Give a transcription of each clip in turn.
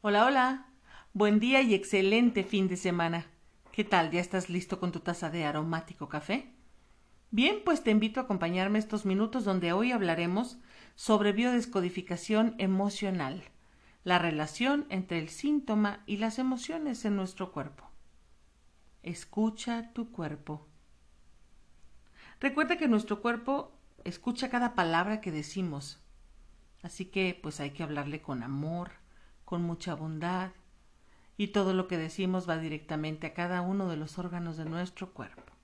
Hola, hola. Buen día y excelente fin de semana. ¿Qué tal? ¿Ya estás listo con tu taza de aromático café? Bien, pues te invito a acompañarme estos minutos donde hoy hablaremos sobre biodescodificación emocional, la relación entre el síntoma y las emociones en nuestro cuerpo. Escucha tu cuerpo. Recuerda que nuestro cuerpo escucha cada palabra que decimos, así que pues hay que hablarle con amor, con mucha bondad, y todo lo que decimos va directamente a cada uno de los órganos de nuestro cuerpo.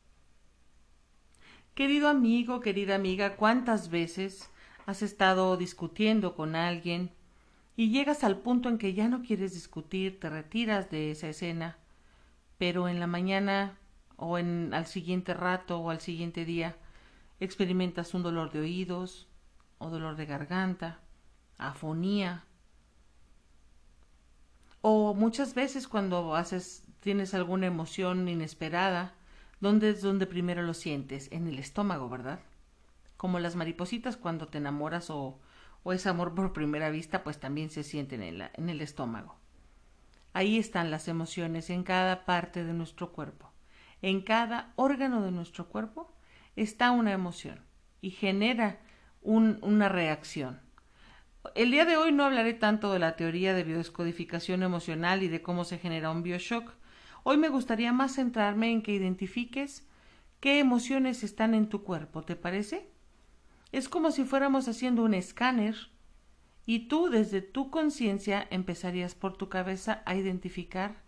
Querido amigo, querida amiga, ¿cuántas veces has estado discutiendo con alguien y llegas al punto en que ya no quieres discutir, te retiras de esa escena, pero en la mañana o en al siguiente rato o al siguiente día experimentas un dolor de oídos o dolor de garganta, afonía, o muchas veces cuando haces, tienes alguna emoción inesperada, ¿dónde es donde primero lo sientes? En el estómago, ¿verdad? Como las maripositas cuando te enamoras o, o es amor por primera vista, pues también se sienten en, en el estómago. Ahí están las emociones en cada parte de nuestro cuerpo. En cada órgano de nuestro cuerpo está una emoción y genera un, una reacción. El día de hoy no hablaré tanto de la teoría de biodescodificación emocional y de cómo se genera un bioshock. Hoy me gustaría más centrarme en que identifiques qué emociones están en tu cuerpo, ¿te parece? Es como si fuéramos haciendo un escáner y tú desde tu conciencia empezarías por tu cabeza a identificar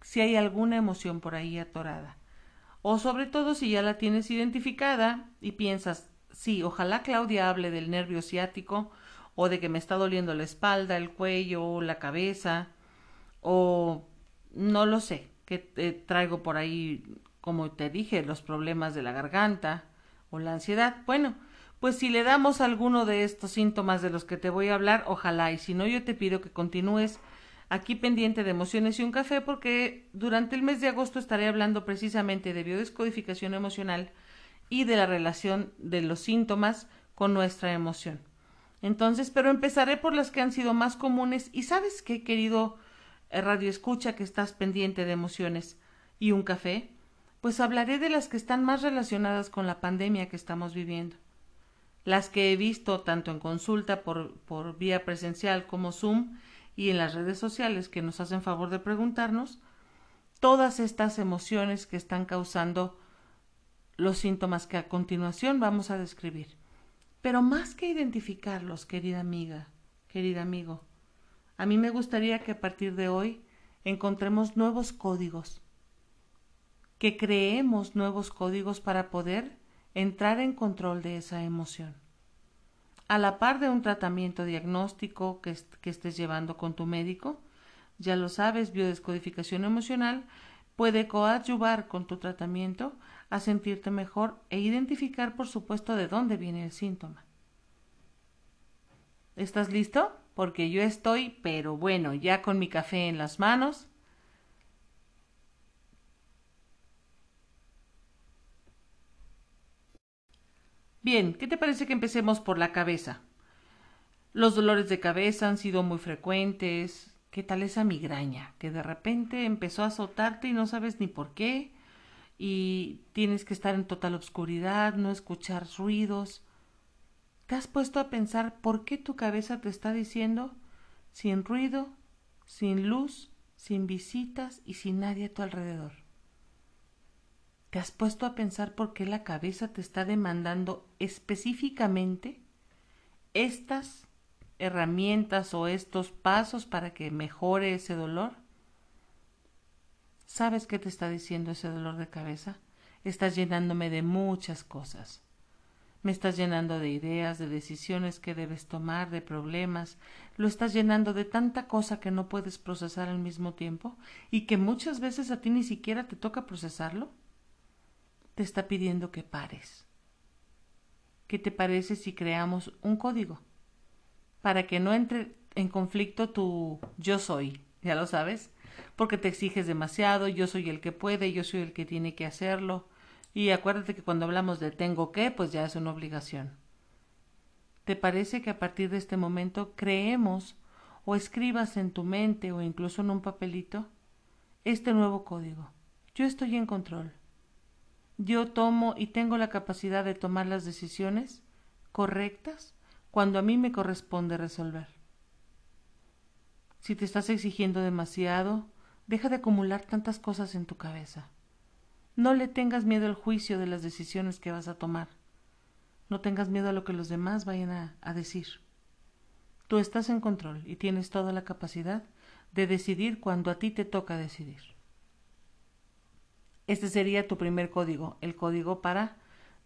si hay alguna emoción por ahí atorada. O sobre todo si ya la tienes identificada y piensas, sí, ojalá Claudia hable del nervio ciático o de que me está doliendo la espalda, el cuello, la cabeza, o no lo sé, que traigo por ahí, como te dije, los problemas de la garganta o la ansiedad. Bueno, pues si le damos alguno de estos síntomas de los que te voy a hablar, ojalá, y si no, yo te pido que continúes aquí pendiente de emociones y un café, porque durante el mes de agosto estaré hablando precisamente de biodescodificación emocional y de la relación de los síntomas con nuestra emoción. Entonces, pero empezaré por las que han sido más comunes y sabes qué, querido eh, radio escucha que estás pendiente de emociones y un café, pues hablaré de las que están más relacionadas con la pandemia que estamos viviendo. Las que he visto tanto en consulta por, por vía presencial como Zoom y en las redes sociales que nos hacen favor de preguntarnos, todas estas emociones que están causando los síntomas que a continuación vamos a describir. Pero más que identificarlos, querida amiga, querido amigo, a mí me gustaría que a partir de hoy encontremos nuevos códigos, que creemos nuevos códigos para poder entrar en control de esa emoción. A la par de un tratamiento diagnóstico que, que estés llevando con tu médico, ya lo sabes, biodescodificación emocional puede coadyuvar con tu tratamiento a sentirte mejor e identificar, por supuesto, de dónde viene el síntoma. ¿Estás listo? Porque yo estoy, pero bueno, ya con mi café en las manos. Bien, ¿qué te parece que empecemos por la cabeza? Los dolores de cabeza han sido muy frecuentes. ¿Qué tal esa migraña que de repente empezó a azotarte y no sabes ni por qué? Y tienes que estar en total oscuridad, no escuchar ruidos. ¿Te has puesto a pensar por qué tu cabeza te está diciendo sin ruido, sin luz, sin visitas y sin nadie a tu alrededor? ¿Te has puesto a pensar por qué la cabeza te está demandando específicamente estas herramientas o estos pasos para que mejore ese dolor? ¿Sabes qué te está diciendo ese dolor de cabeza? Estás llenándome de muchas cosas. Me estás llenando de ideas, de decisiones que debes tomar, de problemas. Lo estás llenando de tanta cosa que no puedes procesar al mismo tiempo y que muchas veces a ti ni siquiera te toca procesarlo. Te está pidiendo que pares. ¿Qué te parece si creamos un código? Para que no entre en conflicto tu yo soy, ya lo sabes, porque te exiges demasiado, yo soy el que puede, yo soy el que tiene que hacerlo. Y acuérdate que cuando hablamos de tengo que, pues ya es una obligación. ¿Te parece que a partir de este momento creemos o escribas en tu mente o incluso en un papelito este nuevo código. Yo estoy en control. Yo tomo y tengo la capacidad de tomar las decisiones correctas cuando a mí me corresponde resolver. Si te estás exigiendo demasiado, deja de acumular tantas cosas en tu cabeza. No le tengas miedo al juicio de las decisiones que vas a tomar. No tengas miedo a lo que los demás vayan a, decir. Tú estás en control y tienes toda la capacidad de decidir cuando a ti te toca decidir. Este sería tu primer código, el código para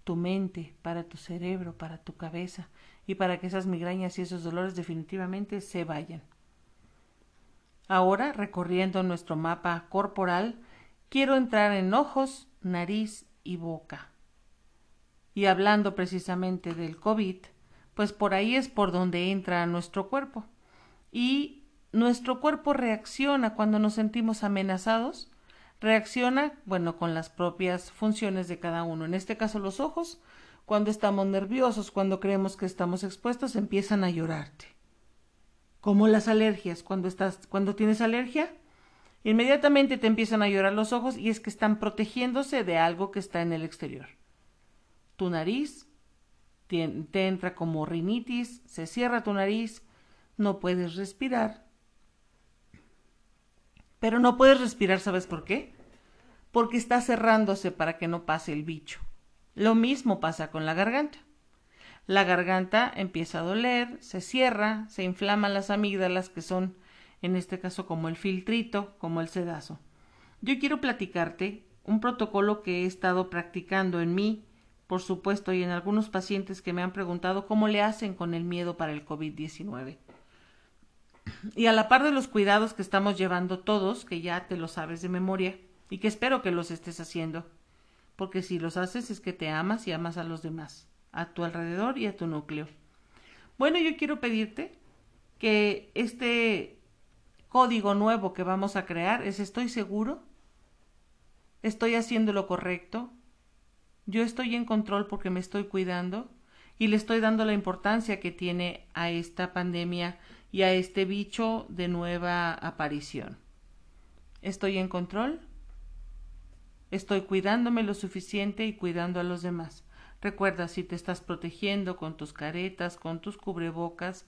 tu mente, para tu cerebro, para tu cabeza y para que esas migrañas y esos dolores definitivamente se vayan. Ahora, recorriendo nuestro mapa corporal, quiero entrar en ojos, nariz y boca. Y hablando precisamente del COVID, pues por ahí es por donde entra nuestro cuerpo. Y nuestro cuerpo reacciona cuando nos sentimos amenazados, reacciona, bueno, con las propias funciones de cada uno. En este caso los ojos, cuando estamos nerviosos, cuando creemos que estamos expuestos, empiezan a llorarte. Como las alergias, cuando estás cuando tienes alergia, inmediatamente te empiezan a llorar los ojos y es que están protegiéndose de algo que está en el exterior. Tu nariz te, te entra como rinitis, se cierra tu nariz, no puedes respirar pero no puedes respirar, ¿sabes por qué? Porque está cerrándose para que no pase el bicho. Lo mismo pasa con la garganta. La garganta empieza a doler, se cierra, se inflaman las amígdalas, que son, en este caso, como el filtrito, como el sedazo. Yo quiero platicarte un protocolo que he estado practicando en mí, por supuesto, y en algunos pacientes que me han preguntado cómo le hacen con el miedo para el COVID-19 y a la par de los cuidados que estamos llevando todos, que ya te lo sabes de memoria, y que espero que los estés haciendo, porque si los haces es que te amas y amas a los demás, a tu alrededor y a tu núcleo. Bueno, yo quiero pedirte que este código nuevo que vamos a crear es estoy seguro, estoy haciendo lo correcto, yo estoy en control porque me estoy cuidando y le estoy dando la importancia que tiene a esta pandemia y a este bicho de nueva aparición. ¿Estoy en control? Estoy cuidándome lo suficiente y cuidando a los demás. Recuerda, si te estás protegiendo con tus caretas, con tus cubrebocas,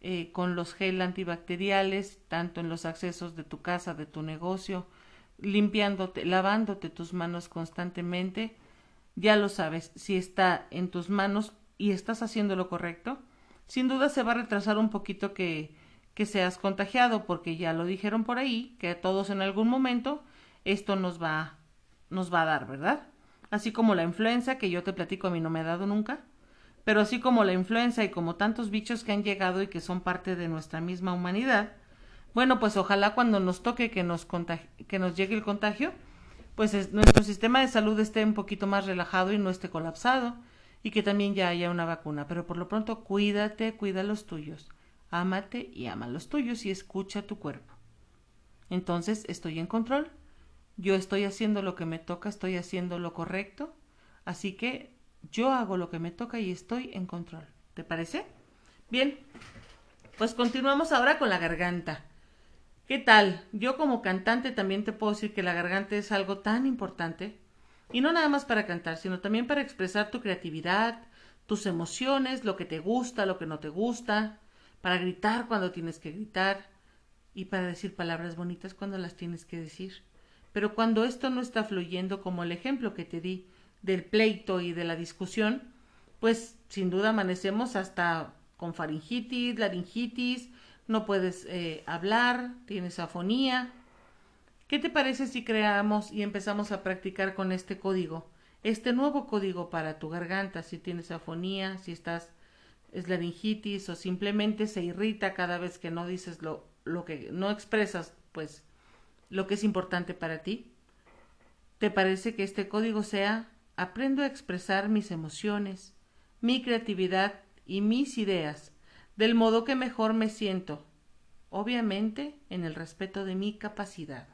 eh, con los gel antibacteriales, tanto en los accesos de tu casa, de tu negocio, limpiándote, lavándote tus manos constantemente, ya lo sabes, si está en tus manos y estás haciendo lo correcto, sin duda se va a retrasar un poquito que, que seas contagiado, porque ya lo dijeron por ahí, que a todos en algún momento esto nos va, nos va a dar, ¿verdad? Así como la influenza, que yo te platico a mí no me ha dado nunca, pero así como la influenza y como tantos bichos que han llegado y que son parte de nuestra misma humanidad, bueno, pues ojalá cuando nos toque que nos, que nos llegue el contagio, pues nuestro sistema de salud esté un poquito más relajado y no esté colapsado y que también ya haya una vacuna. Pero por lo pronto cuídate, cuida los tuyos. Ámate y ama los tuyos y escucha tu cuerpo. Entonces estoy en control. Yo estoy haciendo lo que me toca, estoy haciendo lo correcto. Así que yo hago lo que me toca y estoy en control. ¿Te parece? Bien, pues continuamos ahora con la garganta. ¿Qué tal? Yo como cantante también te puedo decir que la garganta es algo tan importante y no nada más para cantar, sino también para expresar tu creatividad, tus emociones, lo que te gusta, lo que no te gusta, para gritar cuando tienes que gritar y para decir palabras bonitas cuando las tienes que decir. Pero cuando esto no está fluyendo como el ejemplo que te di del pleito y de la discusión, pues sin duda amanecemos hasta con faringitis, laringitis, no puedes eh, hablar, tienes afonía, ¿Qué te parece si creamos y empezamos a practicar con este código? Este nuevo código para tu garganta, si tienes afonía, si estás es laringitis o simplemente se irrita cada vez que no dices lo, lo que no expresas, pues lo que es importante para ti. ¿Te parece que este código sea aprendo a expresar mis emociones, mi creatividad y mis ideas del modo que mejor me siento, obviamente en el respeto de mi capacidad?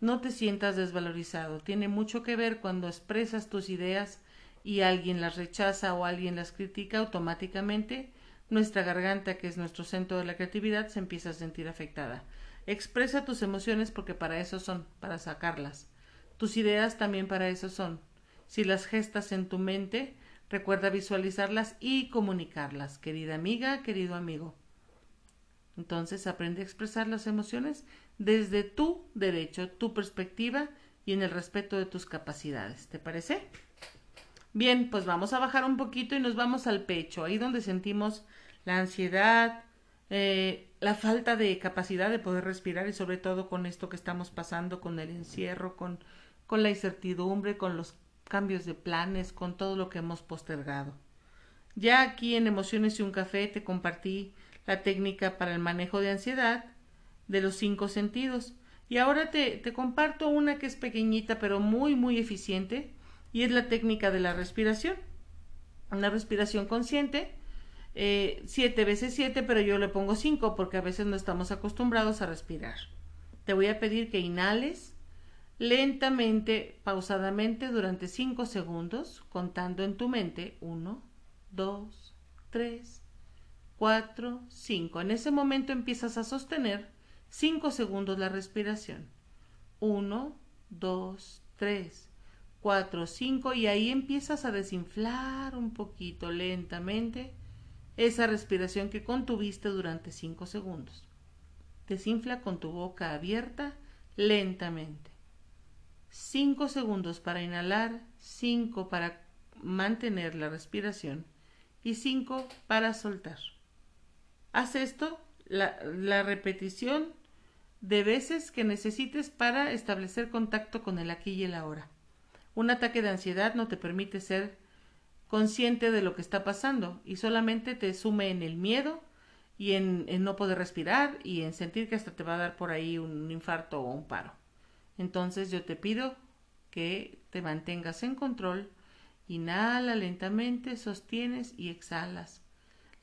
No te sientas desvalorizado. Tiene mucho que ver cuando expresas tus ideas y alguien las rechaza o alguien las critica automáticamente. nuestra garganta, que es nuestro centro de la creatividad, se empieza a sentir afectada. Expresa tus emociones porque para eso son, para sacarlas. Tus ideas también para eso son. Si las gestas en tu mente, recuerda visualizarlas y comunicarlas, querida amiga, querido amigo. Entonces aprende a expresar las emociones desde tu derecho, tu perspectiva y en el respeto de tus capacidades. ¿Te parece? Bien, pues vamos a bajar un poquito y nos vamos al pecho, ahí donde sentimos la ansiedad, eh, la falta de capacidad de poder respirar y sobre todo con esto que estamos pasando, con el encierro, con, con la incertidumbre, con los cambios de planes, con todo lo que hemos postergado. Ya aquí en Emociones y un Café te compartí la técnica para el manejo de ansiedad de los cinco sentidos. Y ahora te, te comparto una que es pequeñita pero muy muy eficiente y es la técnica de la respiración. Una respiración consciente, eh, siete veces siete, pero yo le pongo cinco porque a veces no estamos acostumbrados a respirar. Te voy a pedir que inhales lentamente, pausadamente durante cinco segundos, contando en tu mente uno, dos, tres, cuatro, cinco. En ese momento empiezas a sostener cinco segundos la respiración. Uno, dos, tres, cuatro, cinco y ahí empiezas a desinflar un poquito lentamente esa respiración que contuviste durante cinco segundos. Desinfla con tu boca abierta lentamente. Cinco segundos para inhalar, cinco para mantener la respiración y cinco para soltar. Haz esto, la, la repetición de veces que necesites para establecer contacto con el aquí y el ahora. Un ataque de ansiedad no te permite ser consciente de lo que está pasando y solamente te sume en el miedo y en, no poder respirar y en sentir que hasta te va a dar por ahí un infarto o un paro. Entonces yo te pido que te mantengas en control, inhala lentamente, sostienes y exhalas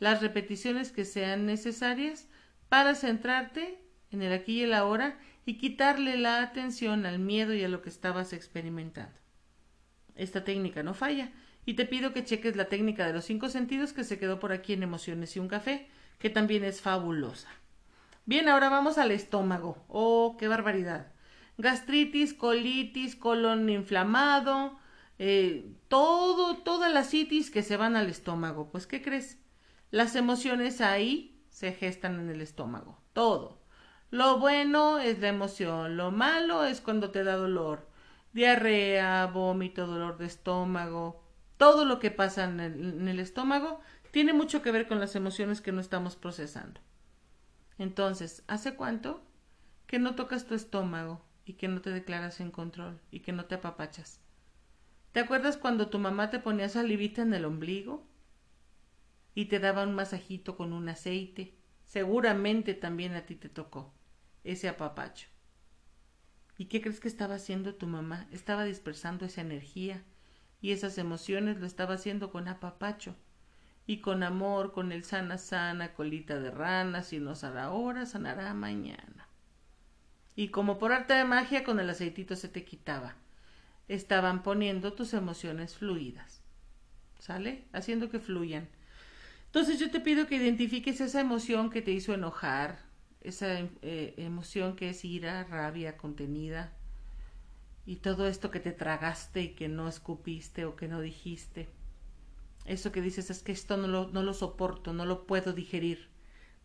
las repeticiones que sean necesarias para centrarte en el aquí y el ahora y quitarle la atención al miedo y a lo que estabas experimentando. Esta técnica no falla y te pido que cheques la técnica de los cinco sentidos que se quedó por aquí en Emociones y un café, que también es fabulosa. Bien, ahora vamos al estómago. Oh, qué barbaridad. Gastritis, colitis, colon inflamado, eh, todo, todas las citis que se van al estómago. Pues, ¿qué crees? Las emociones ahí se gestan en el estómago, todo. Lo bueno es la emoción, lo malo es cuando te da dolor, diarrea, vómito, dolor de estómago, todo lo que pasa en el, estómago tiene mucho que ver con las emociones que no estamos procesando. Entonces, ¿hace cuánto que no tocas tu estómago y que no te declaras en control y que no te apapachas? ¿Te acuerdas cuando tu mamá te ponía salivita en el ombligo? y te daba un masajito con un aceite. Seguramente también a ti te tocó ese apapacho. ¿Y qué crees que estaba haciendo tu mamá? Estaba dispersando esa energía y esas emociones lo estaba haciendo con apapacho y con amor, con el sana sana, colita de rana, si no sana ahora, sanará mañana. Y como por arte de magia con el aceitito se te quitaba. Estaban poniendo tus emociones fluidas. ¿Sale? Haciendo que fluyan entonces yo te pido que identifiques esa emoción que te hizo enojar, esa eh, emoción que es ira, rabia contenida y todo esto que te tragaste y que no escupiste o que no dijiste. Eso que dices es que esto no lo, no lo soporto, no lo puedo digerir.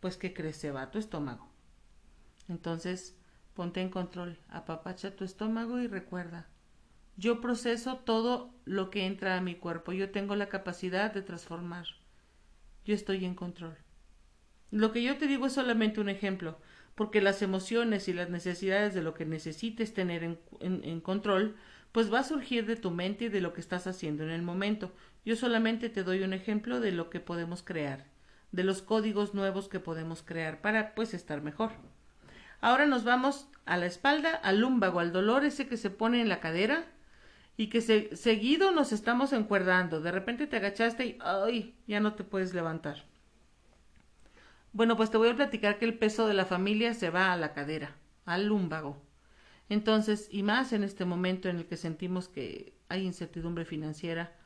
Pues que crece, va a tu estómago. Entonces, ponte en control, apapacha tu estómago y recuerda, yo proceso todo lo que entra a mi cuerpo, yo tengo la capacidad de transformar yo estoy en control. Lo que yo te digo es solamente un ejemplo, porque las emociones y las necesidades de lo que necesites tener en, en, control, pues va a surgir de tu mente y de lo que estás haciendo en el momento. Yo solamente te doy un ejemplo de lo que podemos crear, de los códigos nuevos que podemos crear para pues estar mejor. Ahora nos vamos a la espalda, al lúmbago, al dolor ese que se pone en la cadera, y que seguido nos estamos encuerdando. De repente te agachaste y ¡ay! ya no te puedes levantar. Bueno, pues te voy a platicar que el peso de la familia se va a la cadera, al lúmbago. Entonces, y más en este momento en el que sentimos que hay incertidumbre financiera,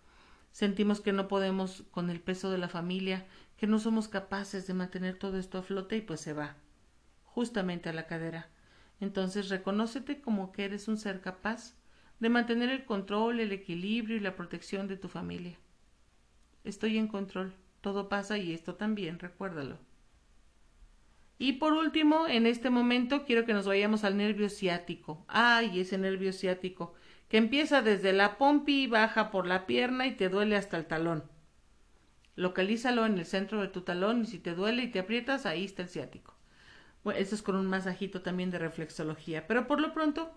sentimos que no podemos con el peso de la familia, que no somos capaces de mantener todo esto a flote y pues se va justamente a la cadera. Entonces reconócete como que eres un ser capaz de mantener el control, el equilibrio y la protección de tu familia. Estoy en control, todo pasa y esto también, recuérdalo. Y por último, en este momento quiero que nos vayamos al nervio ciático. Ay, ese nervio ciático, que empieza desde la pompi baja por la pierna y te duele hasta el talón. Localízalo en el centro de tu talón y si te duele y te aprietas, ahí está el ciático. Bueno, eso es con un masajito también de reflexología. Pero por lo pronto,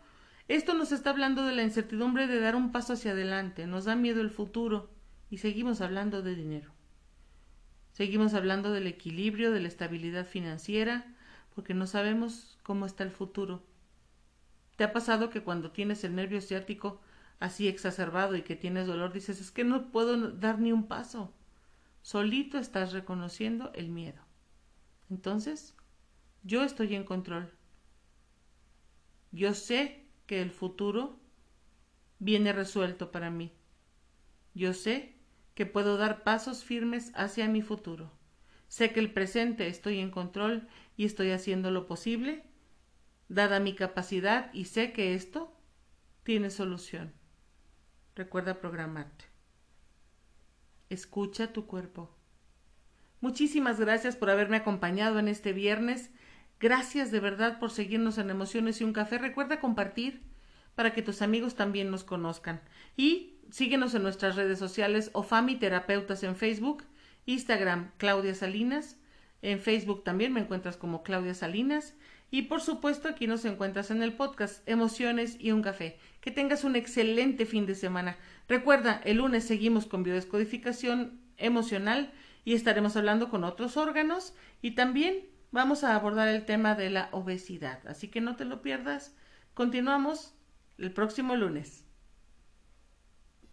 esto nos está hablando de la incertidumbre de dar un paso hacia adelante, nos da miedo el futuro y seguimos hablando de dinero. Seguimos hablando del equilibrio, de la estabilidad financiera, porque no sabemos cómo está el futuro. ¿Te ha pasado que cuando tienes el nervio ciático así exacerbado y que tienes dolor dices es que no puedo dar ni un paso? Solito estás reconociendo el miedo. Entonces, yo estoy en control. Yo sé que el futuro viene resuelto para mí. Yo sé que puedo dar pasos firmes hacia mi futuro. Sé que el presente estoy en control y estoy haciendo lo posible, dada mi capacidad, y sé que esto tiene solución. Recuerda programarte. Escucha tu cuerpo. Muchísimas gracias por haberme acompañado en este viernes. Gracias de verdad por seguirnos en Emociones y un Café. Recuerda compartir para que tus amigos también nos conozcan. Y síguenos en nuestras redes sociales Ofami Terapeutas en Facebook, Instagram Claudia Salinas, en Facebook también me encuentras como Claudia Salinas y por supuesto aquí nos encuentras en el podcast Emociones y un café. Que tengas un excelente fin de semana. Recuerda, el lunes seguimos con biodescodificación emocional y estaremos hablando con otros órganos y también vamos a abordar el tema de la obesidad. Así que no te lo pierdas. Continuamos el próximo lunes.